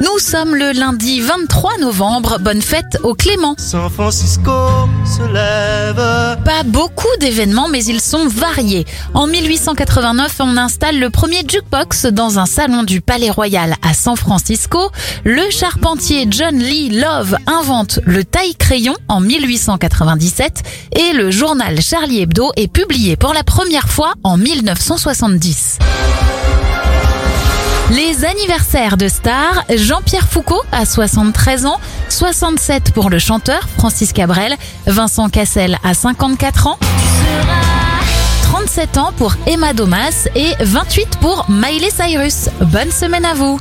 Nous sommes le lundi 23 novembre. Bonne fête au Clément. San Francisco se lève. Pas beaucoup d'événements, mais ils sont variés. En 1889, on installe le premier jukebox dans un salon du Palais Royal à San Francisco. Le charpentier John Lee Love invente le taille-crayon en 1897 et le journal Charlie Hebdo est publié pour la première fois en 1970. Anniversaires de stars, Jean-Pierre Foucault à 73 ans, 67 pour le chanteur Francis Cabrel, Vincent Cassel à 54 ans, 37 ans pour Emma Domas et 28 pour Miley Cyrus. Bonne semaine à vous